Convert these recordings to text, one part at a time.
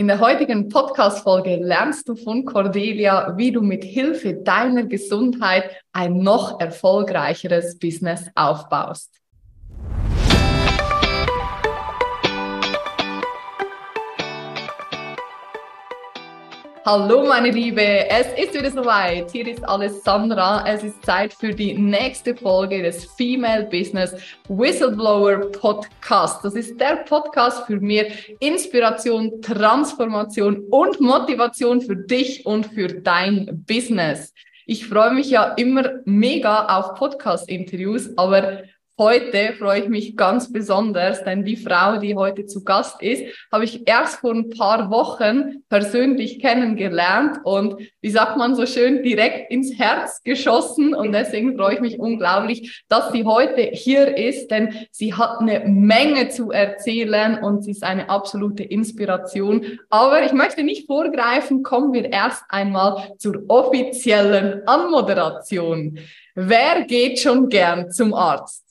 In der heutigen Podcast-Folge lernst du von Cordelia, wie du mit Hilfe deiner Gesundheit ein noch erfolgreicheres Business aufbaust. Hallo meine Liebe, es ist wieder soweit. Hier ist Alessandra. Es ist Zeit für die nächste Folge des Female Business Whistleblower Podcast. Das ist der Podcast für mehr Inspiration, Transformation und Motivation für dich und für dein Business. Ich freue mich ja immer mega auf Podcast-Interviews, aber Heute freue ich mich ganz besonders, denn die Frau, die heute zu Gast ist, habe ich erst vor ein paar Wochen persönlich kennengelernt und wie sagt man so schön, direkt ins Herz geschossen. Und deswegen freue ich mich unglaublich, dass sie heute hier ist, denn sie hat eine Menge zu erzählen und sie ist eine absolute Inspiration. Aber ich möchte nicht vorgreifen, kommen wir erst einmal zur offiziellen Anmoderation. Wer geht schon gern zum Arzt?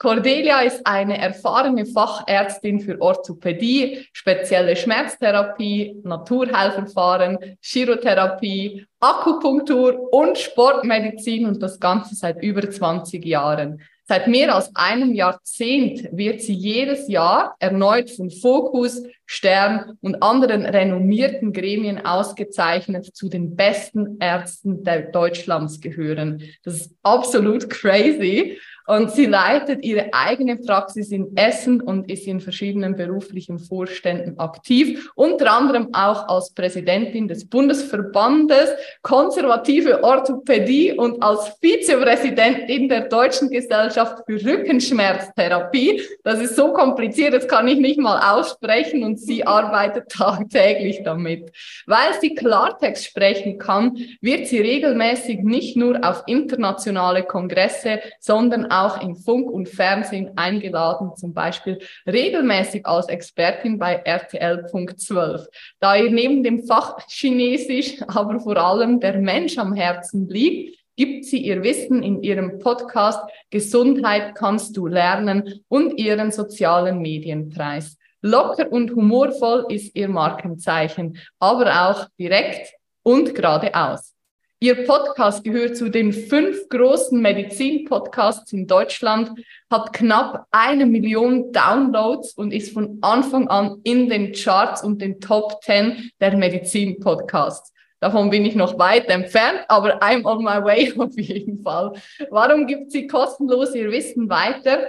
Cordelia ist eine erfahrene Fachärztin für Orthopädie, spezielle Schmerztherapie, Naturheilverfahren, Chirotherapie, Akupunktur und Sportmedizin und das Ganze seit über 20 Jahren. Seit mehr als einem Jahrzehnt wird sie jedes Jahr erneut von Focus, Stern und anderen renommierten Gremien ausgezeichnet zu den besten Ärzten Deutschlands gehören. Das ist absolut crazy. Und sie leitet ihre eigene Praxis in Essen und ist in verschiedenen beruflichen Vorständen aktiv, unter anderem auch als Präsidentin des Bundesverbandes Konservative Orthopädie und als Vizepräsidentin der Deutschen Gesellschaft für Rückenschmerztherapie. Das ist so kompliziert, das kann ich nicht mal aussprechen und sie arbeitet tagtäglich damit. Weil sie Klartext sprechen kann, wird sie regelmäßig nicht nur auf internationale Kongresse, sondern auch auch in Funk und Fernsehen eingeladen, zum Beispiel regelmäßig als Expertin bei RTL Punkt 12. Da ihr neben dem Fach Chinesisch aber vor allem der Mensch am Herzen liegt, gibt sie ihr Wissen in ihrem Podcast Gesundheit kannst du lernen und ihren sozialen Medienpreis. Locker und humorvoll ist ihr Markenzeichen, aber auch direkt und geradeaus. Ihr Podcast gehört zu den fünf großen Medizin-Podcasts in Deutschland, hat knapp eine Million Downloads und ist von Anfang an in den Charts und den Top 10 der Medizin-Podcasts. Davon bin ich noch weit entfernt, aber I'm on my way auf jeden Fall. Warum gibt sie kostenlos ihr Wissen weiter?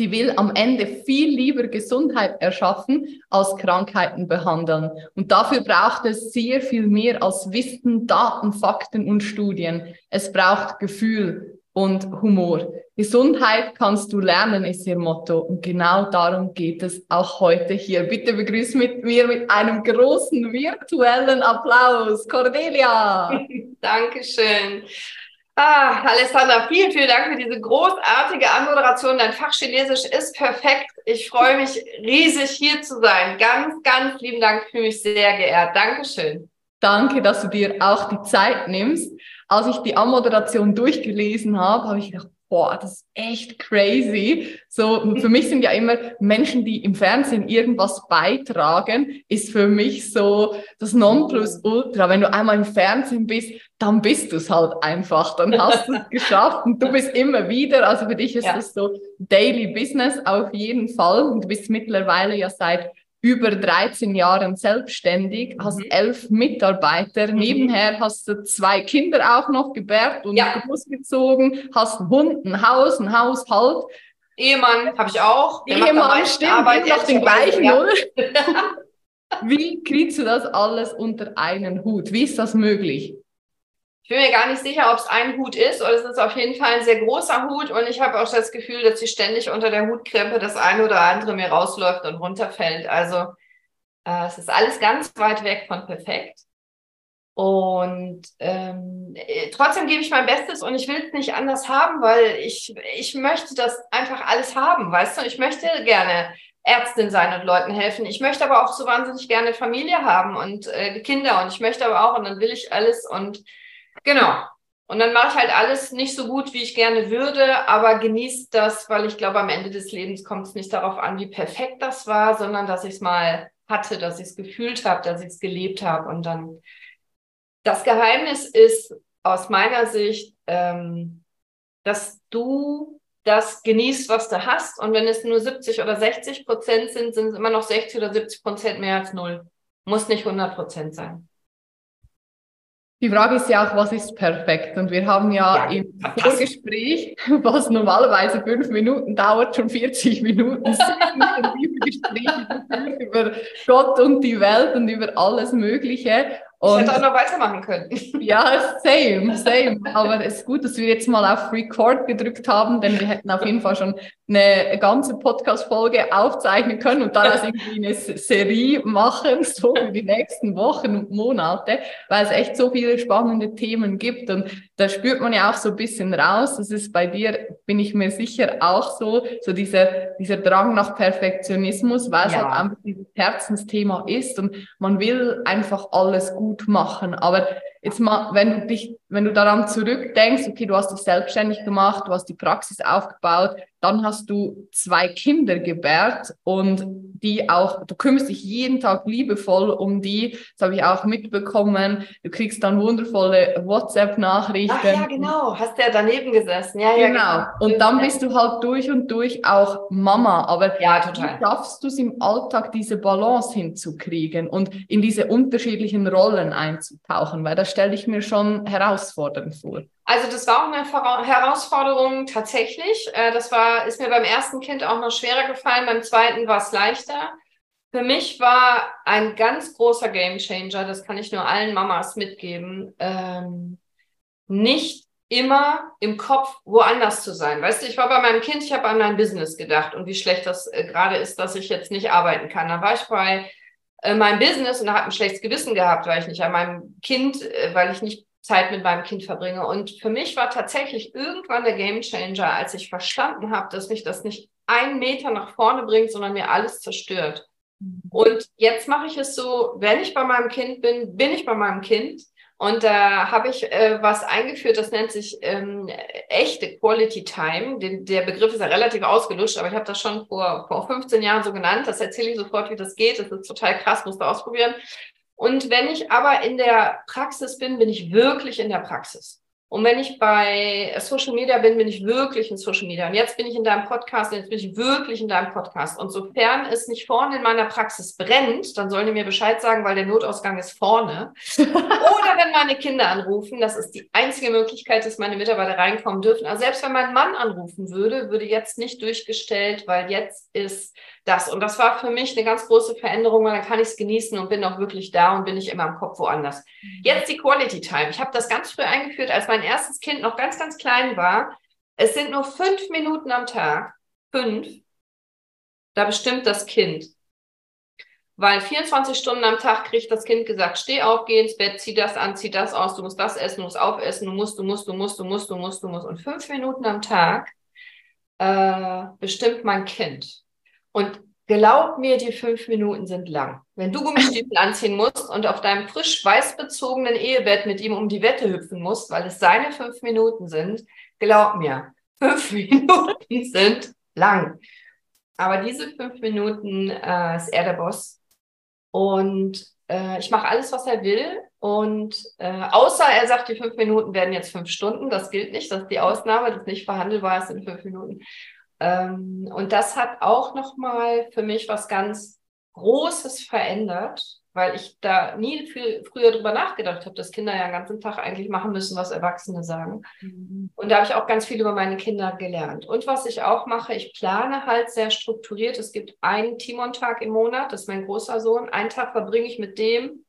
Sie will am Ende viel lieber Gesundheit erschaffen als Krankheiten behandeln. Und dafür braucht es sehr viel mehr als Wissen, Daten, Fakten und Studien. Es braucht Gefühl und Humor. Gesundheit kannst du lernen, ist ihr Motto. Und genau darum geht es auch heute hier. Bitte begrüß mit mir mit einem großen virtuellen Applaus. Cordelia. Dankeschön. Ah, Alessandra, vielen, vielen Dank für diese großartige Anmoderation. Dein Fach Chinesisch ist perfekt. Ich freue mich riesig hier zu sein. Ganz, ganz lieben Dank. Fühle mich sehr geehrt. Dankeschön. Danke, dass du dir auch die Zeit nimmst. Als ich die Anmoderation durchgelesen habe, habe ich gedacht, boah, das ist echt crazy. So, für mich sind ja immer Menschen, die im Fernsehen irgendwas beitragen, ist für mich so das Nonplusultra. Wenn du einmal im Fernsehen bist, dann bist du es halt einfach. Dann hast du es geschafft und du bist immer wieder. Also für dich ist ja. das so Daily Business auf jeden Fall. Und du bist mittlerweile ja seit über 13 Jahren selbstständig, mhm. hast elf Mitarbeiter, mhm. nebenher hast du zwei Kinder auch noch gebärt und ja. großgezogen, hast einen Hund, ein Haus, ein Haushalt. Ehemann habe ich auch. Der Ehemann, stimmt, Arbeit noch den gleichen, ja. oder? Wie kriegst du das alles unter einen Hut? Wie ist das möglich? Ich bin mir gar nicht sicher, ob es ein Hut ist oder es ist auf jeden Fall ein sehr großer Hut und ich habe auch das Gefühl, dass sie ständig unter der Hutkrempe das eine oder andere mir rausläuft und runterfällt. Also äh, es ist alles ganz weit weg von perfekt. Und ähm, trotzdem gebe ich mein Bestes und ich will es nicht anders haben, weil ich, ich möchte das einfach alles haben, weißt du? Ich möchte gerne Ärztin sein und Leuten helfen. Ich möchte aber auch so wahnsinnig gerne Familie haben und äh, Kinder und ich möchte aber auch und dann will ich alles und Genau. Und dann mache ich halt alles nicht so gut, wie ich gerne würde, aber genieße das, weil ich glaube, am Ende des Lebens kommt es nicht darauf an, wie perfekt das war, sondern dass ich es mal hatte, dass ich es gefühlt habe, dass ich es gelebt habe. Und dann das Geheimnis ist aus meiner Sicht, ähm, dass du das genießt, was du hast. Und wenn es nur 70 oder 60 Prozent sind, sind es immer noch 60 oder 70 Prozent mehr als null. Muss nicht 100 Prozent sein. Die Frage ist ja auch, was ist perfekt? Und wir haben ja, ja im Vorgespräch, was normalerweise fünf Minuten dauert, schon 40 Minuten Gespräche über Gott und die Welt und über alles Mögliche. Und, ich hätte auch noch weitermachen können. Ja, same, same. Aber es ist gut, dass wir jetzt mal auf Record gedrückt haben, denn wir hätten auf jeden Fall schon eine ganze Podcast-Folge aufzeichnen können und daraus irgendwie eine Serie machen, so für die nächsten Wochen und Monate, weil es echt so viele spannende Themen gibt. Und da spürt man ja auch so ein bisschen raus. Das ist bei dir, bin ich mir sicher, auch so, so dieser, dieser Drang nach Perfektionismus, weil es ja. halt einfach dieses Herzensthema ist und man will einfach alles gut gut machen. Aber jetzt mal, wenn du dich, wenn du daran zurückdenkst, okay, du hast dich selbstständig gemacht, du hast die Praxis aufgebaut, dann hast du zwei Kinder gebärt und die auch, du kümmerst dich jeden Tag liebevoll um die. Das habe ich auch mitbekommen. Du kriegst dann wundervolle WhatsApp-Nachrichten. Ach ja, genau. Hast ja daneben gesessen. Ja, genau. ja, genau. Und dann bist du halt durch und durch auch Mama. Aber ja, total. wie schaffst du es im Alltag, diese Balance hinzukriegen und in diese unterschiedlichen Rollen einzutauchen? Weil das stelle ich mir schon herausfordernd vor. Also das war auch eine Herausforderung tatsächlich. Äh, das war, ist mir beim ersten Kind auch noch schwerer gefallen, beim zweiten war es leichter. Für mich war ein ganz großer Gamechanger, das kann ich nur allen Mamas mitgeben, ähm, nicht immer im Kopf woanders zu sein. Weißt du, ich war bei meinem Kind, ich habe an mein Business gedacht und wie schlecht das äh, gerade ist, dass ich jetzt nicht arbeiten kann. Dann war ich bei äh, meinem Business und habe ein schlechtes Gewissen gehabt, weil ich nicht an meinem Kind, äh, weil ich nicht Zeit mit meinem Kind verbringe. Und für mich war tatsächlich irgendwann der Game Changer, als ich verstanden habe, dass mich das nicht einen Meter nach vorne bringt, sondern mir alles zerstört. Mhm. Und jetzt mache ich es so, wenn ich bei meinem Kind bin, bin ich bei meinem Kind. Und da habe ich äh, was eingeführt, das nennt sich ähm, echte Quality Time. Den, der Begriff ist ja relativ ausgelutscht, aber ich habe das schon vor, vor 15 Jahren so genannt. Das erzähle ich sofort, wie das geht. Das ist total krass, musst du ausprobieren. Und wenn ich aber in der Praxis bin, bin ich wirklich in der Praxis. Und wenn ich bei Social Media bin, bin ich wirklich in Social Media. Und jetzt bin ich in deinem Podcast und jetzt bin ich wirklich in deinem Podcast. Und sofern es nicht vorne in meiner Praxis brennt, dann sollen die mir Bescheid sagen, weil der Notausgang ist vorne. Oder wenn meine Kinder anrufen, das ist die einzige Möglichkeit, dass meine Mitarbeiter reinkommen dürfen. Also selbst wenn mein Mann anrufen würde, würde jetzt nicht durchgestellt, weil jetzt ist das. Und das war für mich eine ganz große Veränderung, weil dann kann ich es genießen und bin auch wirklich da und bin nicht immer im Kopf woanders. Mhm. Jetzt die Quality Time. Ich habe das ganz früh eingeführt, als mein erstes Kind noch ganz, ganz klein war. Es sind nur fünf Minuten am Tag. Fünf. Da bestimmt das Kind. Weil 24 Stunden am Tag kriegt das Kind gesagt, steh auf, geh ins Bett, zieh das an, zieh das aus, du musst das essen, du musst aufessen, du musst, du musst, du musst, du musst, du musst, du musst. Und fünf Minuten am Tag äh, bestimmt mein Kind. Und glaub mir, die fünf Minuten sind lang. Wenn du Gummistiefel anziehen musst und auf deinem frisch weiß bezogenen Ehebett mit ihm um die Wette hüpfen musst, weil es seine fünf Minuten sind, glaub mir, fünf Minuten sind lang. Aber diese fünf Minuten äh, ist er der Boss. Und äh, ich mache alles, was er will. Und äh, außer er sagt, die fünf Minuten werden jetzt fünf Stunden. Das gilt nicht. Das ist die Ausnahme. Das ist nicht verhandelbar ist in fünf Minuten. Ähm, und das hat auch nochmal für mich was ganz Großes verändert, weil ich da nie viel früher drüber nachgedacht habe, dass Kinder ja den ganzen Tag eigentlich machen müssen, was Erwachsene sagen. Mhm. Und da habe ich auch ganz viel über meine Kinder gelernt. Und was ich auch mache, ich plane halt sehr strukturiert. Es gibt einen Timon-Tag im Monat, das ist mein großer Sohn. Einen Tag verbringe ich mit dem.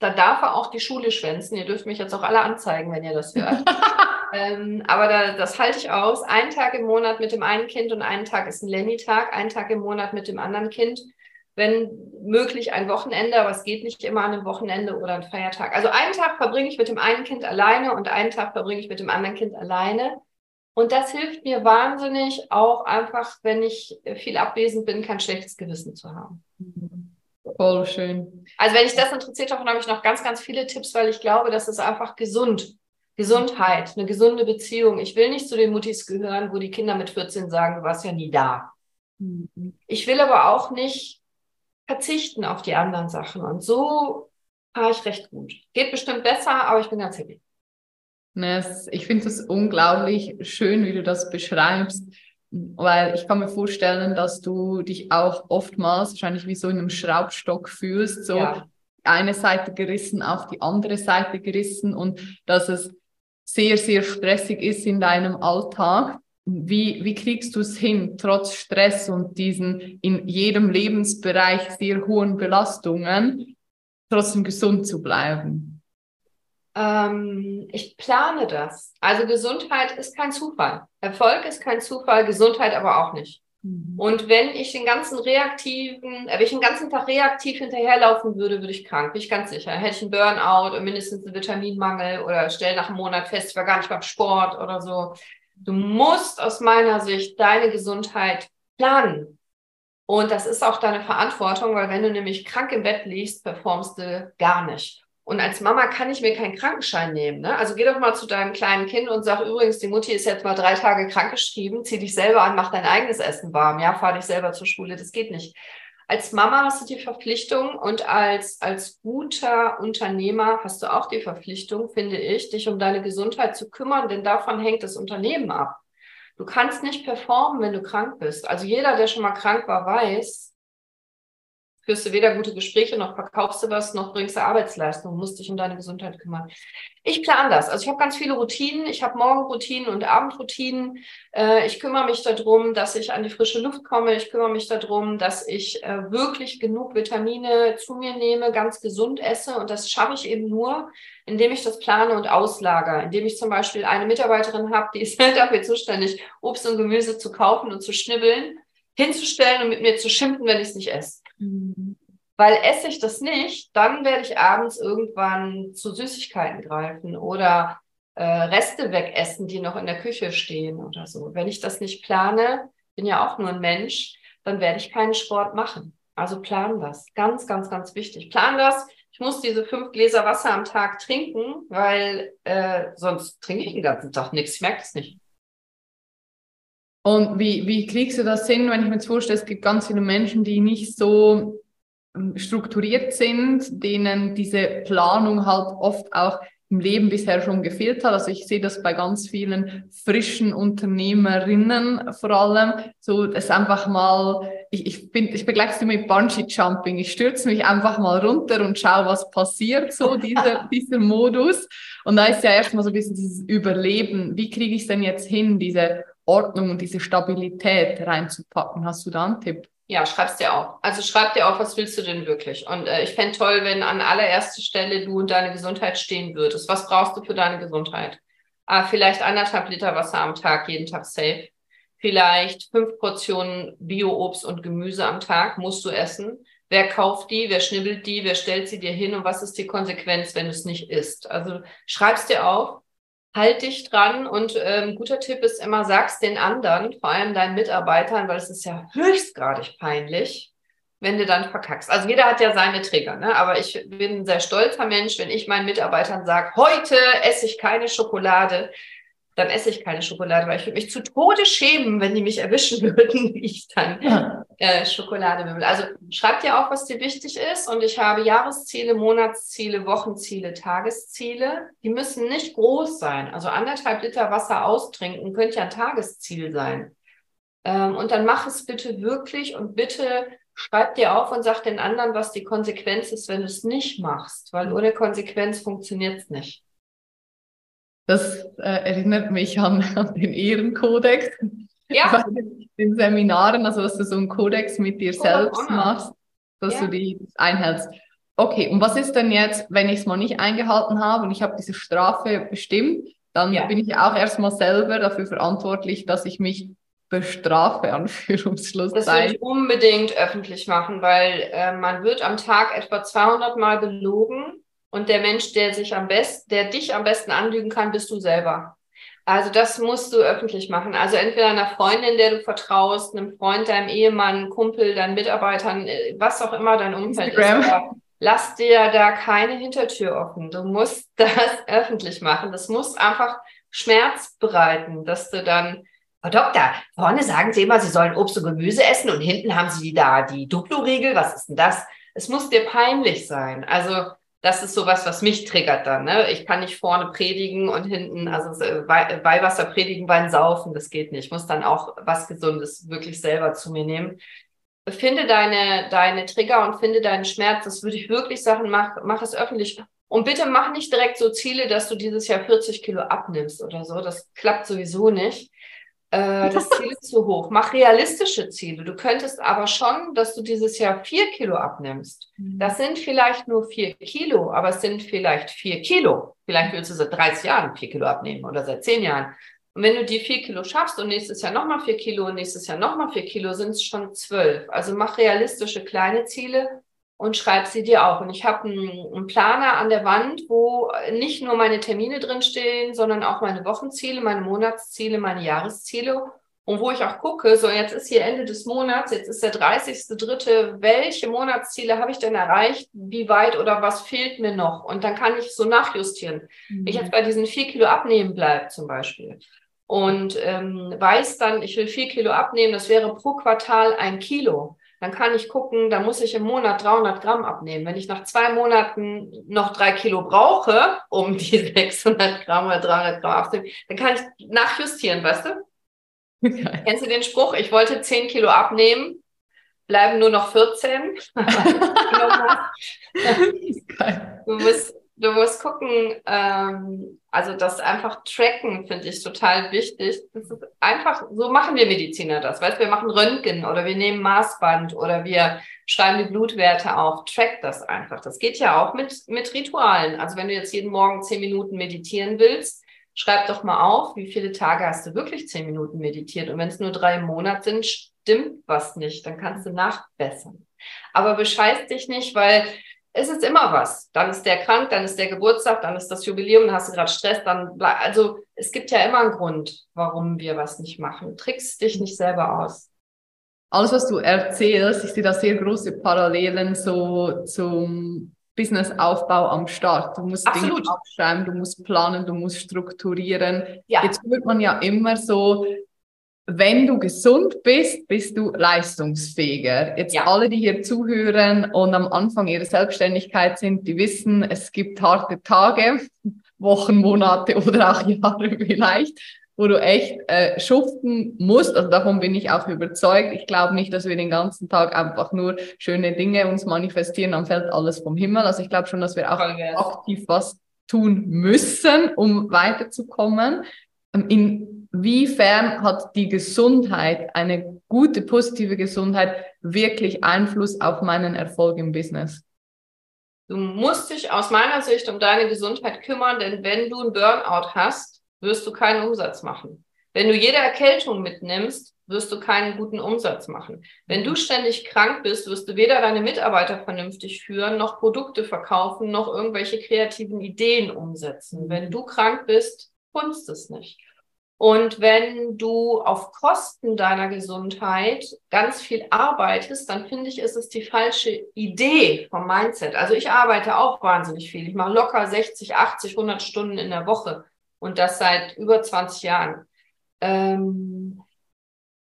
Da darf er auch die Schule schwänzen. Ihr dürft mich jetzt auch alle anzeigen, wenn ihr das hört. Ähm, aber da, das halte ich aus. Einen Tag im Monat mit dem einen Kind und einen Tag ist ein Lenny-Tag, einen Tag im Monat mit dem anderen Kind. Wenn möglich ein Wochenende, aber es geht nicht immer an einem Wochenende oder ein Feiertag. Also einen Tag verbringe ich mit dem einen Kind alleine und einen Tag verbringe ich mit dem anderen Kind alleine. Und das hilft mir wahnsinnig, auch einfach, wenn ich viel abwesend bin, kein schlechtes Gewissen zu haben. Voll schön. Also wenn ich das interessiert, davon habe ich noch ganz, ganz viele Tipps, weil ich glaube, das ist einfach gesund. Gesundheit, eine gesunde Beziehung. Ich will nicht zu den Muttis gehören, wo die Kinder mit 14 sagen, du warst ja nie da. Mhm. Ich will aber auch nicht verzichten auf die anderen Sachen. Und so fahre ich recht gut. Geht bestimmt besser, aber ich bin ganz happy. Ich finde es unglaublich schön, wie du das beschreibst, weil ich kann mir vorstellen, dass du dich auch oftmals wahrscheinlich wie so in einem Schraubstock fühlst, so ja. eine Seite gerissen auf die andere Seite gerissen und dass es sehr, sehr stressig ist in deinem Alltag. Wie, wie kriegst du es hin, trotz Stress und diesen in jedem Lebensbereich sehr hohen Belastungen, trotzdem gesund zu bleiben? Ähm, ich plane das. Also Gesundheit ist kein Zufall. Erfolg ist kein Zufall, Gesundheit aber auch nicht. Mhm. Und wenn ich den ganzen reaktiven, äh, wenn ich den ganzen Tag reaktiv hinterherlaufen würde, würde ich krank, bin ich ganz sicher. Hätte ich einen Burnout und mindestens einen Vitaminmangel oder stell nach einem Monat fest, ich war gar nicht beim Sport oder so. Du musst aus meiner Sicht deine Gesundheit planen. Und das ist auch deine Verantwortung, weil wenn du nämlich krank im Bett liegst, performst du gar nicht. Und als Mama kann ich mir keinen Krankenschein nehmen. Ne? Also geh doch mal zu deinem kleinen Kind und sag übrigens, die Mutti ist jetzt mal drei Tage krankgeschrieben, zieh dich selber an, mach dein eigenes Essen warm, ja, fahr dich selber zur Schule, das geht nicht. Als Mama hast du die Verpflichtung und als, als guter Unternehmer hast du auch die Verpflichtung, finde ich, dich um deine Gesundheit zu kümmern, denn davon hängt das Unternehmen ab. Du kannst nicht performen, wenn du krank bist. Also jeder, der schon mal krank war, weiß, führst du weder gute Gespräche, noch verkaufst du was, noch bringst du Arbeitsleistung, musst dich um deine Gesundheit kümmern. Ich plane das. Also ich habe ganz viele Routinen. Ich habe Morgenroutinen und Abendroutinen. Äh, ich kümmere mich darum, dass ich an die frische Luft komme. Ich kümmere mich darum, dass ich äh, wirklich genug Vitamine zu mir nehme, ganz gesund esse. Und das schaffe ich eben nur, indem ich das plane und auslager. Indem ich zum Beispiel eine Mitarbeiterin habe, die ist dafür zuständig, Obst und Gemüse zu kaufen und zu schnibbeln, hinzustellen und mit mir zu schimpfen, wenn ich es nicht esse. Mhm. Weil esse ich das nicht, dann werde ich abends irgendwann zu Süßigkeiten greifen oder äh, Reste wegessen, die noch in der Küche stehen oder so. Wenn ich das nicht plane, bin ja auch nur ein Mensch, dann werde ich keinen Sport machen. Also plan das. Ganz, ganz, ganz wichtig. Plan das. Ich muss diese fünf Gläser Wasser am Tag trinken, weil äh, sonst trinke ich den ganzen Tag nichts. Ich merke es nicht. Und wie, wie kriegst du das hin, wenn ich mir jetzt vorstelle, es gibt ganz viele Menschen, die nicht so ähm, strukturiert sind, denen diese Planung halt oft auch im Leben bisher schon gefehlt hat. Also ich sehe das bei ganz vielen frischen Unternehmerinnen vor allem, so das einfach mal, ich, ich bin, ich begleite sie mit Bungee Jumping. Ich stürze mich einfach mal runter und schaue, was passiert, so dieser, dieser Modus. Und da ist ja erstmal so ein bisschen dieses Überleben. Wie kriege ich es denn jetzt hin, diese Ordnung und diese Stabilität reinzupacken. Hast du da einen Tipp? Ja, schreib's dir auf. Also schreib dir auf, was willst du denn wirklich? Und äh, ich fände toll, wenn an allererster Stelle du und deine Gesundheit stehen würdest. Was brauchst du für deine Gesundheit? Ah, vielleicht anderthalb Liter Wasser am Tag, jeden Tag safe. Vielleicht fünf Portionen Bio-Obst und Gemüse am Tag musst du essen. Wer kauft die? Wer schnibbelt die? Wer stellt sie dir hin? Und was ist die Konsequenz, wenn du es nicht isst? Also schreib's dir auf halt dich dran und ähm, guter Tipp ist immer, sag's den anderen, vor allem deinen Mitarbeitern, weil es ist ja höchstgradig peinlich, wenn du dann verkackst. Also jeder hat ja seine Trigger, ne? aber ich bin ein sehr stolzer Mensch, wenn ich meinen Mitarbeitern sage, heute esse ich keine Schokolade, dann esse ich keine Schokolade, weil ich würde mich zu Tode schämen, wenn die mich erwischen würden, wie ich dann ja. äh, Schokolade will. Also schreib dir auf, was dir wichtig ist. Und ich habe Jahresziele, Monatsziele, Wochenziele, Tagesziele. Die müssen nicht groß sein. Also anderthalb Liter Wasser austrinken könnte ja ein Tagesziel sein. Ähm, und dann mach es bitte wirklich und bitte schreib dir auf und sag den anderen, was die Konsequenz ist, wenn du es nicht machst. Weil ohne Konsequenz funktioniert es nicht. Das äh, erinnert mich an, an den Ehrenkodex. Ja. Bei den Seminaren, also dass du so einen Kodex mit dir selbst machst, dass ja. du die einhältst. Okay, und was ist denn jetzt, wenn ich es mal nicht eingehalten habe und ich habe diese Strafe bestimmt, dann ja. bin ich auch erstmal selber dafür verantwortlich, dass ich mich bestrafe, Anführungsschlusszeichen. Das würde ich unbedingt öffentlich machen, weil äh, man wird am Tag etwa 200 Mal belogen und der Mensch, der sich am besten, der dich am besten anlügen kann, bist du selber. Also das musst du öffentlich machen. Also entweder einer Freundin, der du vertraust, einem Freund, deinem Ehemann, Kumpel, deinen Mitarbeitern, äh, was auch immer dein Umfeld Instagram. ist. Aber lass dir da keine Hintertür offen. Du musst das öffentlich machen. Das muss einfach Schmerz bereiten, dass du dann Frau Doktor, vorne sagen Sie immer, Sie sollen Obst und Gemüse essen und hinten haben Sie da die Duplo-Regel. Was ist denn das? Es muss dir peinlich sein. Also das ist sowas, was mich triggert dann. Ne? Ich kann nicht vorne predigen und hinten, also Weihwasser predigen, Wein saufen, das geht nicht. Ich muss dann auch was Gesundes wirklich selber zu mir nehmen. Finde deine, deine Trigger und finde deinen Schmerz. Das würde ich wirklich sagen, mach, mach es öffentlich. Und bitte mach nicht direkt so Ziele, dass du dieses Jahr 40 Kilo abnimmst oder so. Das klappt sowieso nicht äh, das Ziel ist zu hoch. Mach realistische Ziele. Du könntest aber schon, dass du dieses Jahr vier Kilo abnimmst. Mhm. Das sind vielleicht nur vier Kilo, aber es sind vielleicht vier Kilo. Vielleicht willst du seit 30 Jahren vier Kilo abnehmen oder seit zehn Jahren. Und wenn du die vier Kilo schaffst und nächstes Jahr nochmal vier Kilo und nächstes Jahr nochmal vier Kilo, sind es schon zwölf. Also mach realistische kleine Ziele und schreib sie dir auch. Und ich habe einen, einen, Planer an der Wand, wo nicht nur meine Termine drinstehen, sondern auch meine Wochenziele, meine Monatsziele, meine Jahresziele. Und wo ich auch gucke, so jetzt ist hier Ende des Monats, jetzt ist der 30.3., welche Monatsziele habe ich denn erreicht? Wie weit oder was fehlt mir noch? Und dann kann ich so nachjustieren. Mhm. Ich jetzt bei diesen vier Kilo abnehmen bleibe zum Beispiel und ähm, weiß dann, ich will vier Kilo abnehmen, das wäre pro Quartal ein Kilo dann kann ich gucken, da muss ich im Monat 300 Gramm abnehmen. Wenn ich nach zwei Monaten noch drei Kilo brauche, um die 600 Gramm oder 300 Gramm abzunehmen, dann kann ich nachjustieren, weißt du? Okay. Kennst du den Spruch? Ich wollte 10 Kilo abnehmen, bleiben nur noch 14. du musst du musst gucken, ähm, also das einfach tracken finde ich total wichtig. Das ist einfach, so machen wir Mediziner das. Weißt wir machen Röntgen oder wir nehmen Maßband oder wir schreiben die Blutwerte auf. Track das einfach. Das geht ja auch mit, mit Ritualen. Also wenn du jetzt jeden Morgen zehn Minuten meditieren willst, schreib doch mal auf, wie viele Tage hast du wirklich zehn Minuten meditiert. Und wenn es nur drei im Monat sind, stimmt was nicht. Dann kannst du nachbessern. Aber bescheiß dich nicht, weil es ist immer was. Dann ist der krank, dann ist der Geburtstag, dann ist das Jubiläum, dann hast du gerade Stress, dann also es gibt ja immer einen Grund, warum wir was nicht machen. Trickst dich nicht selber aus. Alles, was du erzählst, ich sehe da sehr große Parallelen so zum Businessaufbau am Start. Du musst Absolut. Dinge aufschreiben, du musst planen, du musst strukturieren. Ja. Jetzt hört man ja immer so, wenn du gesund bist, bist du leistungsfähiger. Jetzt ja. alle, die hier zuhören und am Anfang ihrer Selbstständigkeit sind, die wissen, es gibt harte Tage, Wochen, Monate oder auch Jahre vielleicht, wo du echt äh, schuften musst. Also davon bin ich auch überzeugt. Ich glaube nicht, dass wir den ganzen Tag einfach nur schöne Dinge uns manifestieren, dann fällt alles vom Himmel. Also ich glaube schon, dass wir auch aktiv was tun müssen, um weiterzukommen. Ähm, inwiefern hat die Gesundheit, eine gute, positive Gesundheit wirklich Einfluss auf meinen Erfolg im Business? Du musst dich aus meiner Sicht um deine Gesundheit kümmern, denn wenn du einen Burnout hast, wirst du keinen Umsatz machen. Wenn du jede Erkältung mitnimmst, wirst du keinen guten Umsatz machen. Wenn du ständig krank bist, wirst du weder deine Mitarbeiter vernünftig führen, noch Produkte verkaufen, noch irgendwelche kreativen Ideen umsetzen. Wenn du krank bist, kunst es nicht. Und wenn du auf Kosten deiner Gesundheit ganz viel arbeitest, dann finde ich, ist es die falsche Idee vom Mindset. Also ich arbeite auch wahnsinnig viel. Ich mache locker 60, 80, 100 Stunden in der Woche und das seit über 20 Jahren. Ähm,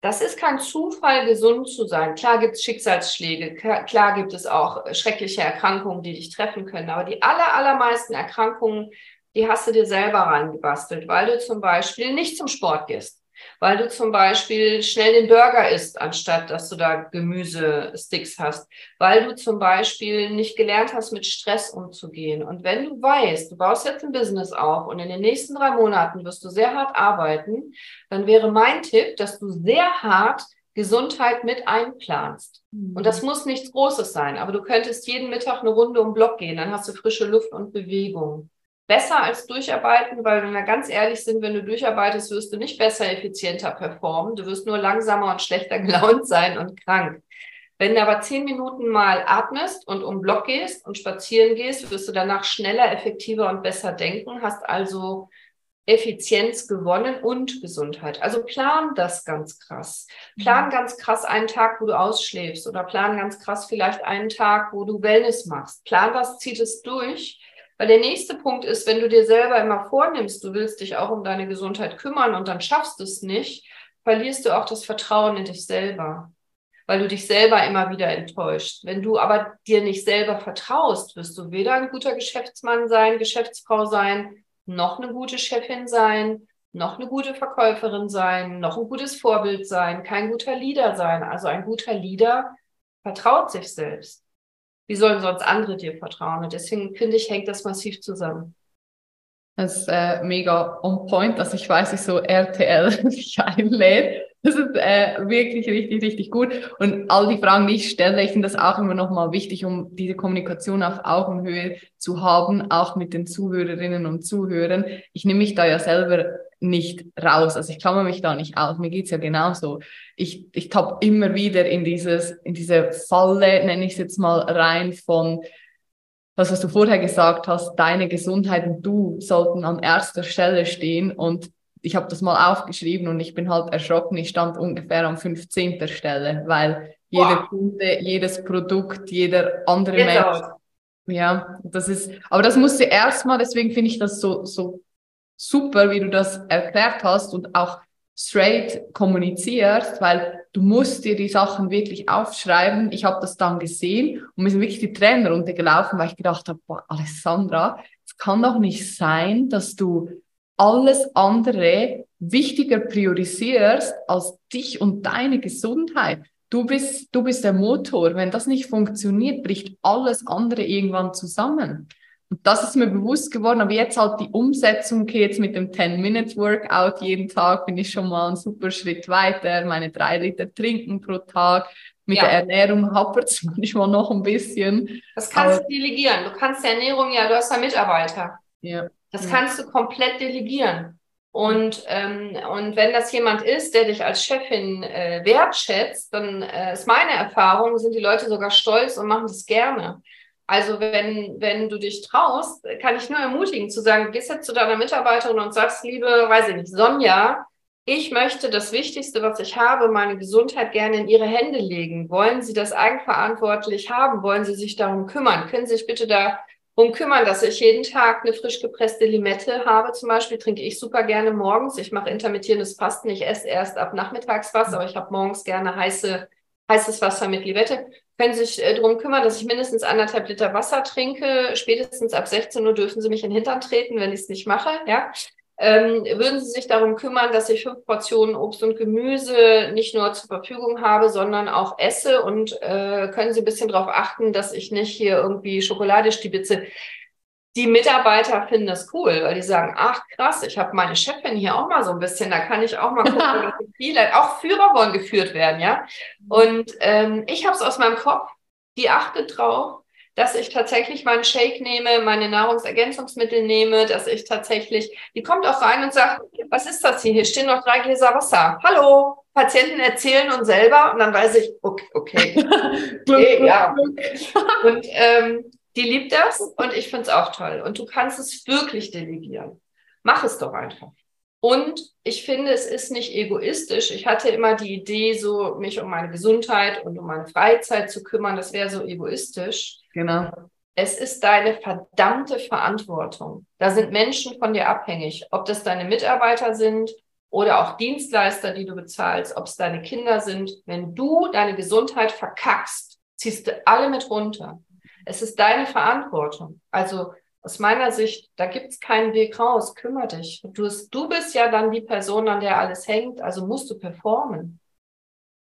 das ist kein Zufall, gesund zu sein. Klar gibt es Schicksalsschläge, klar gibt es auch schreckliche Erkrankungen, die dich treffen können. Aber die aller, allermeisten Erkrankungen die hast du dir selber reingebastelt, weil du zum Beispiel nicht zum Sport gehst, weil du zum Beispiel schnell den Burger isst, anstatt dass du da Gemüsesticks hast, weil du zum Beispiel nicht gelernt hast, mit Stress umzugehen. Und wenn du weißt, du baust jetzt ein Business auf und in den nächsten drei Monaten wirst du sehr hart arbeiten, dann wäre mein Tipp, dass du sehr hart Gesundheit mit einplanst. Mhm. Und das muss nichts Großes sein, aber du könntest jeden Mittag eine Runde um Block gehen, dann hast du frische Luft und Bewegung besser als durcharbeiten, weil wenn wir ganz ehrlich sind, wenn du durcharbeitest, wirst du nicht besser, effizienter performen. Du wirst nur langsamer und schlechter gelaunt sein und krank. Wenn du aber zehn Minuten mal atmest und um Block gehst und spazieren gehst, wirst du danach schneller, effektiver und besser denken, hast also Effizienz gewonnen und Gesundheit. Also plan das ganz krass. Plan mhm. ganz krass einen Tag, wo du ausschläfst oder plan ganz krass vielleicht einen Tag, wo du Wellness machst. Plan das, zieht es durch weil der nächste Punkt ist, wenn du dir selber immer vornimmst, du willst dich auch um deine Gesundheit kümmern und dann schaffst du es nicht, verlierst du auch das Vertrauen in dich selber, weil du dich selber immer wieder enttäuscht. Wenn du aber dir nicht selber vertraust, wirst du weder ein guter Geschäftsmann sein, Geschäftsfrau sein, noch eine gute Chefin sein, noch eine gute Verkäuferin sein, noch ein gutes Vorbild sein, kein guter Leader sein. Also ein guter Leader vertraut sich selbst. Wie sollen sonst andere dir vertrauen? Und deswegen finde ich, hängt das massiv zusammen. Das ist äh, mega on point, dass ich weiß, ich so RTL sich einlädt. Das ist äh, wirklich richtig, richtig gut. Und all die Fragen, die ich stelle, ich finde das auch immer nochmal wichtig, um diese Kommunikation auf Augenhöhe zu haben, auch mit den Zuhörerinnen und Zuhörern. Ich nehme mich da ja selber nicht raus. Also ich klammer mich da nicht aus. Mir geht's ja genauso. Ich, ich tapp immer wieder in dieses, in diese Falle, nenne ich es jetzt mal rein von das, was du vorher gesagt hast, deine Gesundheit und du sollten an erster Stelle stehen. Und ich habe das mal aufgeschrieben und ich bin halt erschrocken. Ich stand ungefähr an 15. Stelle, weil jeder wow. Kunde, jedes Produkt, jeder andere Mensch. Ja, das ist, aber das musste erstmal, deswegen finde ich das so, so super, wie du das erklärt hast und auch straight kommunizierst, weil du musst dir die Sachen wirklich aufschreiben. Ich habe das dann gesehen und mir sind wirklich die Tränen runtergelaufen, weil ich gedacht habe, boah, Alessandra, es kann doch nicht sein, dass du alles andere wichtiger priorisierst als dich und deine Gesundheit. Du bist, du bist der Motor. Wenn das nicht funktioniert, bricht alles andere irgendwann zusammen. Und das ist mir bewusst geworden, aber jetzt halt die Umsetzung, okay, jetzt mit dem 10-Minute-Workout jeden Tag bin ich schon mal einen super Schritt weiter, meine drei Liter trinken pro Tag. Mit ja. der Ernährung hapert es manchmal noch ein bisschen. Das kannst aber, du delegieren. Du kannst die Ernährung, ja, du hast ja Mitarbeiter. Ja. Das ja. kannst du komplett delegieren. Und, ähm, und wenn das jemand ist, der dich als Chefin äh, wertschätzt, dann äh, ist meine Erfahrung, sind die Leute sogar stolz und machen das gerne. Also wenn, wenn du dich traust, kann ich nur ermutigen zu sagen, gehst jetzt zu deiner Mitarbeiterin und sagst, liebe, weiß ich nicht, Sonja, ich möchte das Wichtigste, was ich habe, meine Gesundheit gerne in Ihre Hände legen. Wollen Sie das eigenverantwortlich haben? Wollen Sie sich darum kümmern? Können Sie sich bitte darum kümmern, dass ich jeden Tag eine frisch gepresste Limette habe? Zum Beispiel trinke ich super gerne morgens. Ich mache intermittierendes Fasten. Ich esse erst ab Nachmittags was, aber ich habe morgens gerne heiße, heißes Wasser mit Limette können sich äh, darum kümmern, dass ich mindestens anderthalb Liter Wasser trinke. Spätestens ab 16 Uhr dürfen Sie mich in den Hintern treten, wenn ich es nicht mache. Ja? Ähm, würden Sie sich darum kümmern, dass ich fünf Portionen Obst und Gemüse nicht nur zur Verfügung habe, sondern auch esse und äh, können Sie ein bisschen darauf achten, dass ich nicht hier irgendwie Schokolade stibitze die Mitarbeiter finden das cool, weil die sagen, ach krass, ich habe meine Chefin hier auch mal so ein bisschen, da kann ich auch mal gucken, wie viele, auch Führer wollen geführt werden, ja. Und ähm, ich habe es aus meinem Kopf, die achtet drauf, dass ich tatsächlich meinen Shake nehme, meine Nahrungsergänzungsmittel nehme, dass ich tatsächlich, die kommt auch rein und sagt, was ist das hier? Hier stehen noch drei Gläser Wasser. Hallo, Patienten erzählen uns selber und dann weiß ich, okay, okay. okay ja. Und ähm, die liebt das und ich finde es auch toll. Und du kannst es wirklich delegieren. Mach es doch einfach. Und ich finde, es ist nicht egoistisch. Ich hatte immer die Idee, so mich um meine Gesundheit und um meine Freizeit zu kümmern. Das wäre so egoistisch. Genau. Es ist deine verdammte Verantwortung. Da sind Menschen von dir abhängig. Ob das deine Mitarbeiter sind oder auch Dienstleister, die du bezahlst, ob es deine Kinder sind. Wenn du deine Gesundheit verkackst, ziehst du alle mit runter. Es ist deine Verantwortung. Also aus meiner Sicht, da gibt es keinen Weg raus. Kümmer dich. Du, du bist ja dann die Person, an der alles hängt. Also musst du performen.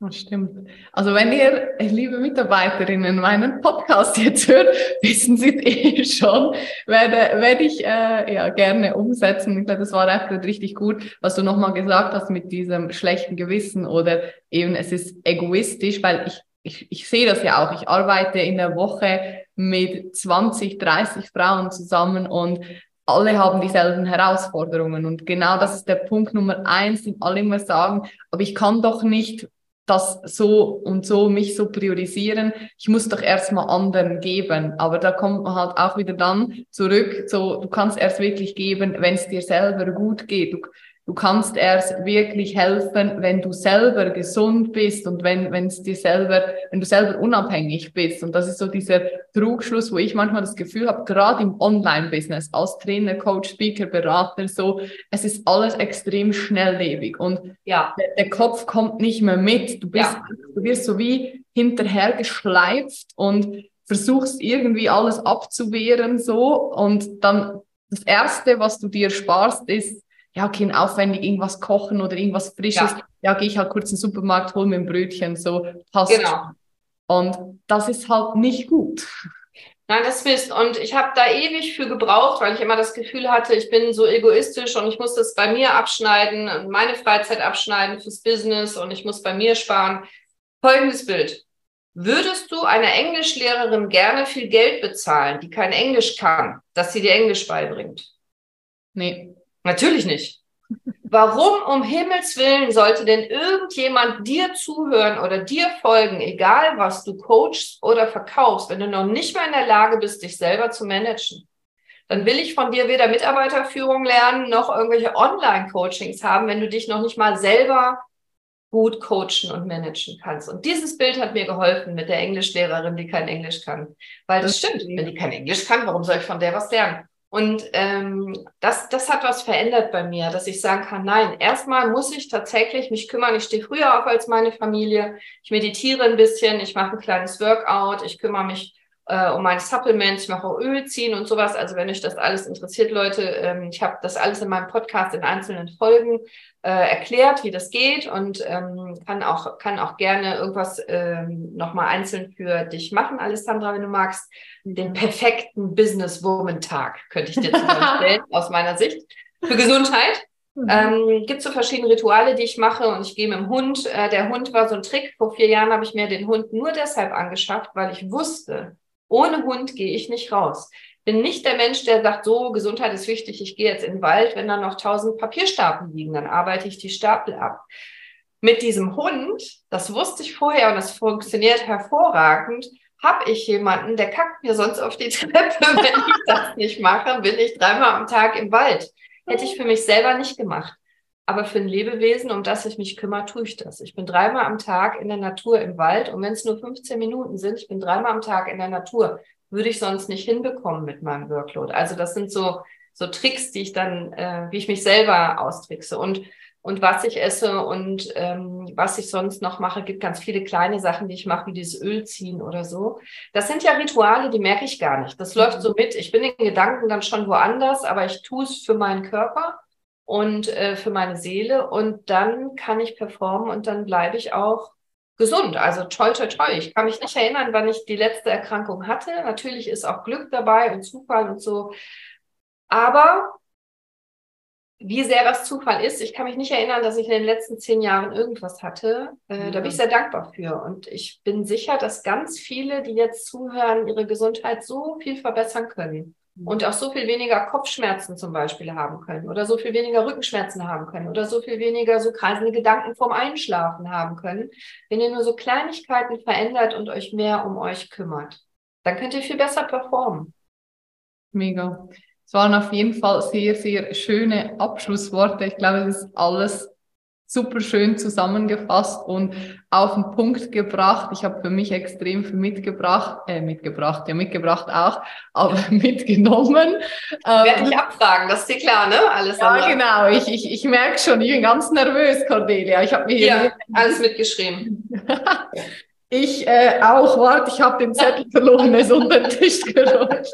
Das stimmt. Also wenn ihr, liebe Mitarbeiterinnen, meinen Podcast jetzt hört, wissen Sie eh schon, werde, werde ich äh, ja gerne umsetzen. Ich glaube, das war einfach richtig gut, was du nochmal gesagt hast mit diesem schlechten Gewissen oder eben es ist egoistisch, weil ich ich, ich sehe das ja auch. Ich arbeite in der Woche mit 20, 30 Frauen zusammen und alle haben dieselben Herausforderungen. Und genau das ist der Punkt Nummer eins, den alle immer sagen, aber ich kann doch nicht das so und so mich so priorisieren. Ich muss doch erstmal anderen geben. Aber da kommt man halt auch wieder dann zurück, so du kannst erst wirklich geben, wenn es dir selber gut geht. Du, Du kannst erst wirklich helfen, wenn du selber gesund bist und wenn, wenn es dir selber, wenn du selber unabhängig bist. Und das ist so dieser Trugschluss, wo ich manchmal das Gefühl habe, gerade im Online-Business als Trainer, Coach, Speaker, Berater, so, es ist alles extrem schnelllebig und ja. der, der Kopf kommt nicht mehr mit. Du bist, ja. du wirst so wie hinterhergeschleift und versuchst irgendwie alles abzuwehren so und dann das erste, was du dir sparst, ist ja, okay, aufwendig irgendwas kochen oder irgendwas Frisches. Ja, ja gehe ich halt kurz in den Supermarkt, hol mir ein Brötchen, so passt. Genau. Und das ist halt nicht gut. Nein, das Mist. Und ich habe da ewig für gebraucht, weil ich immer das Gefühl hatte, ich bin so egoistisch und ich muss das bei mir abschneiden und meine Freizeit abschneiden fürs Business und ich muss bei mir sparen. Folgendes Bild. Würdest du einer Englischlehrerin gerne viel Geld bezahlen, die kein Englisch kann, dass sie dir Englisch beibringt? Nee. Natürlich nicht. Warum um Himmels Willen sollte denn irgendjemand dir zuhören oder dir folgen, egal was du coachst oder verkaufst, wenn du noch nicht mal in der Lage bist, dich selber zu managen? Dann will ich von dir weder Mitarbeiterführung lernen, noch irgendwelche Online-Coachings haben, wenn du dich noch nicht mal selber gut coachen und managen kannst. Und dieses Bild hat mir geholfen mit der Englischlehrerin, die kein Englisch kann. Weil das stimmt, wenn die kein Englisch kann, warum soll ich von der was lernen? Und ähm, das, das hat was verändert bei mir, dass ich sagen kann, nein, erstmal muss ich tatsächlich mich kümmern. Ich stehe früher auf als meine Familie. Ich meditiere ein bisschen, ich mache ein kleines Workout, ich kümmere mich äh, um meine Supplements, ich mache auch Öl ziehen und sowas. Also wenn euch das alles interessiert, Leute, ähm, ich habe das alles in meinem Podcast in einzelnen Folgen äh, erklärt, wie das geht und ähm, kann auch kann auch gerne irgendwas ähm, nochmal einzeln für dich machen, Alessandra, wenn du magst. Den perfekten Businesswoman-Tag könnte ich dir zusammenstellen, aus meiner Sicht. Für Gesundheit. Mhm. Ähm, gibt so verschiedene Rituale, die ich mache und ich gehe mit dem Hund. Äh, der Hund war so ein Trick. Vor vier Jahren habe ich mir den Hund nur deshalb angeschafft, weil ich wusste, ohne Hund gehe ich nicht raus. Bin nicht der Mensch, der sagt, so, Gesundheit ist wichtig, ich gehe jetzt in den Wald, wenn da noch tausend Papierstapel liegen, dann arbeite ich die Stapel ab. Mit diesem Hund, das wusste ich vorher und das funktioniert hervorragend, habe ich jemanden, der kackt mir sonst auf die Treppe, wenn ich das nicht mache, bin ich dreimal am Tag im Wald. Hätte ich für mich selber nicht gemacht. Aber für ein Lebewesen, um das ich mich kümmere, tue ich das. Ich bin dreimal am Tag in der Natur im Wald und wenn es nur 15 Minuten sind, ich bin dreimal am Tag in der Natur, würde ich sonst nicht hinbekommen mit meinem Workload. Also das sind so, so Tricks, die ich dann, äh, wie ich mich selber austrickse. Und und was ich esse und ähm, was ich sonst noch mache, gibt ganz viele kleine Sachen, die ich mache, wie dieses Öl ziehen oder so. Das sind ja Rituale, die merke ich gar nicht. Das läuft so mit. Ich bin in Gedanken dann schon woanders, aber ich tue es für meinen Körper und äh, für meine Seele und dann kann ich performen und dann bleibe ich auch gesund. Also toll, toll, toll. Ich kann mich nicht erinnern, wann ich die letzte Erkrankung hatte. Natürlich ist auch Glück dabei und Zufall und so. Aber wie sehr das Zufall ist, ich kann mich nicht erinnern, dass ich in den letzten zehn Jahren irgendwas hatte. Äh, ja. Da bin ich sehr dankbar für. Und ich bin sicher, dass ganz viele, die jetzt zuhören, ihre Gesundheit so viel verbessern können und auch so viel weniger Kopfschmerzen zum Beispiel haben können oder so viel weniger Rückenschmerzen haben können oder so viel weniger so kreisende Gedanken vorm Einschlafen haben können, wenn ihr nur so Kleinigkeiten verändert und euch mehr um euch kümmert. Dann könnt ihr viel besser performen. Mega. Es waren auf jeden Fall sehr, sehr schöne Abschlussworte. Ich glaube, es ist alles super schön zusammengefasst und auf den Punkt gebracht. Ich habe für mich extrem viel mitgebracht, äh, mitgebracht, ja mitgebracht auch, aber mitgenommen. Werde ich ähm, abfragen, das ist dir klar, ne? Alles ja, andere. genau. Ich, ich, ich merke schon, ich bin ganz nervös, Cordelia. Ich habe mir hier ja, alles mitgeschrieben. Ich äh, auch, warte, ich habe den Zettel verloren, ist unter den Tisch gerutscht.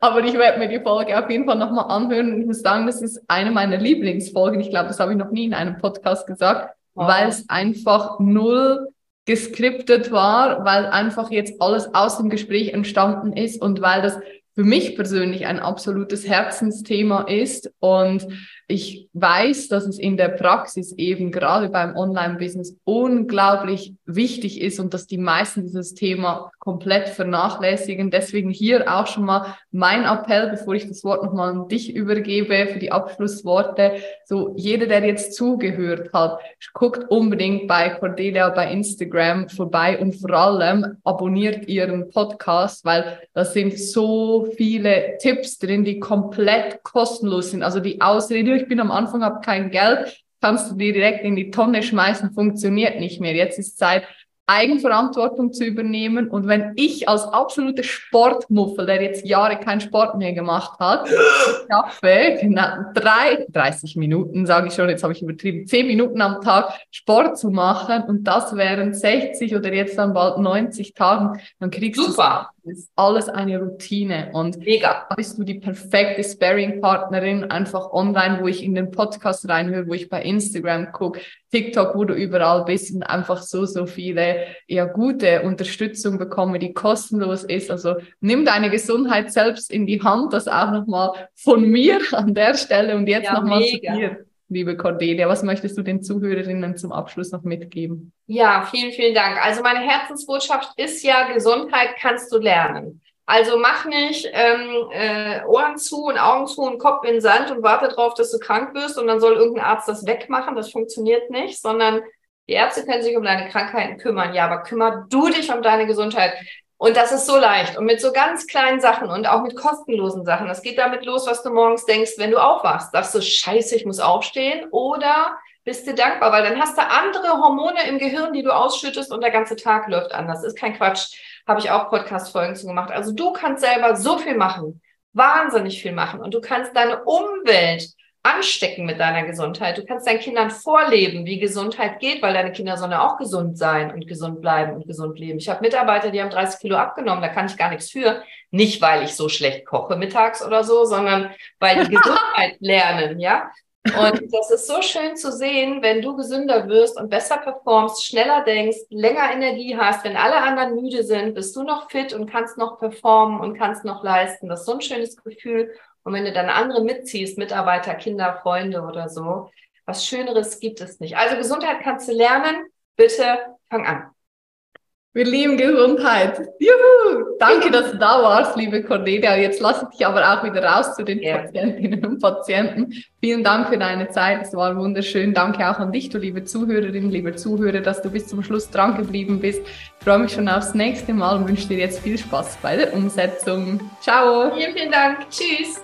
Aber ich werde mir die Folge auf jeden Fall nochmal anhören. Ich muss sagen, das ist eine meiner Lieblingsfolgen. Ich glaube, das habe ich noch nie in einem Podcast gesagt, wow. weil es einfach null geskriptet war, weil einfach jetzt alles aus dem Gespräch entstanden ist und weil das für mich persönlich ein absolutes Herzensthema ist und ich weiß, dass es in der Praxis eben gerade beim Online-Business unglaublich wichtig ist und dass die meisten dieses Thema komplett vernachlässigen. Deswegen hier auch schon mal mein Appell, bevor ich das Wort nochmal an dich übergebe für die Abschlussworte. So jeder, der jetzt zugehört hat, guckt unbedingt bei Cordelia bei Instagram vorbei und vor allem abonniert ihren Podcast, weil da sind so viele Tipps drin, die komplett kostenlos sind. Also die Ausrede, ich bin am Anfang, habe kein Geld, kannst du die direkt in die Tonne schmeißen, funktioniert nicht mehr. Jetzt ist Zeit, Eigenverantwortung zu übernehmen. Und wenn ich als absolute Sportmuffel, der jetzt Jahre keinen Sport mehr gemacht hat, schaffe, genau, drei, 30 Minuten, sage ich schon, jetzt habe ich übertrieben, 10 Minuten am Tag Sport zu machen und das während 60 oder jetzt dann bald 90 Tagen, dann kriegst Super. du ist alles eine Routine und Mega. bist du die perfekte Sparring-Partnerin, einfach online, wo ich in den Podcast reinhöre, wo ich bei Instagram gucke, TikTok, wo du überall bist und einfach so, so viele ja, gute Unterstützung bekomme, die kostenlos ist. Also nimm deine Gesundheit selbst in die Hand, das auch nochmal von mir an der Stelle und jetzt ja, nochmal zu dir liebe Cordelia. Was möchtest du den Zuhörerinnen zum Abschluss noch mitgeben? Ja, vielen, vielen Dank. Also meine Herzensbotschaft ist ja, Gesundheit kannst du lernen. Also mach nicht ähm, äh, Ohren zu und Augen zu und Kopf in den Sand und warte darauf, dass du krank wirst und dann soll irgendein Arzt das wegmachen. Das funktioniert nicht, sondern die Ärzte können sich um deine Krankheiten kümmern. Ja, aber kümmer du dich um deine Gesundheit. Und das ist so leicht. Und mit so ganz kleinen Sachen und auch mit kostenlosen Sachen. Das geht damit los, was du morgens denkst, wenn du aufwachst. Sagst du, scheiße, ich muss aufstehen? Oder bist du dankbar, weil dann hast du andere Hormone im Gehirn, die du ausschüttest und der ganze Tag läuft anders. Ist kein Quatsch. Habe ich auch Podcast-Folgen zu gemacht. Also du kannst selber so viel machen. Wahnsinnig viel machen. Und du kannst deine Umwelt anstecken mit deiner Gesundheit. Du kannst deinen Kindern vorleben, wie Gesundheit geht, weil deine Kinder sollen ja auch gesund sein und gesund bleiben und gesund leben. Ich habe Mitarbeiter, die haben 30 Kilo abgenommen, da kann ich gar nichts für. Nicht, weil ich so schlecht koche mittags oder so, sondern weil die Gesundheit lernen, ja. Und das ist so schön zu sehen, wenn du gesünder wirst und besser performst, schneller denkst, länger Energie hast, wenn alle anderen müde sind, bist du noch fit und kannst noch performen und kannst noch leisten. Das ist so ein schönes Gefühl. Und wenn du dann andere mitziehst, Mitarbeiter, Kinder, Freunde oder so, was Schöneres gibt es nicht. Also Gesundheit kannst du lernen. Bitte fang an. Wir lieben Gesundheit. Juhu! Danke, dass du da warst, liebe Cornelia. Jetzt lasse ich dich aber auch wieder raus zu den ja. Patientinnen und Patienten. Vielen Dank für deine Zeit. Es war wunderschön. Danke auch an dich, du liebe Zuhörerin, liebe Zuhörer, dass du bis zum Schluss dran geblieben bist. Ich freue mich schon aufs nächste Mal und wünsche dir jetzt viel Spaß bei der Umsetzung. Ciao. Vielen, vielen Dank. Tschüss.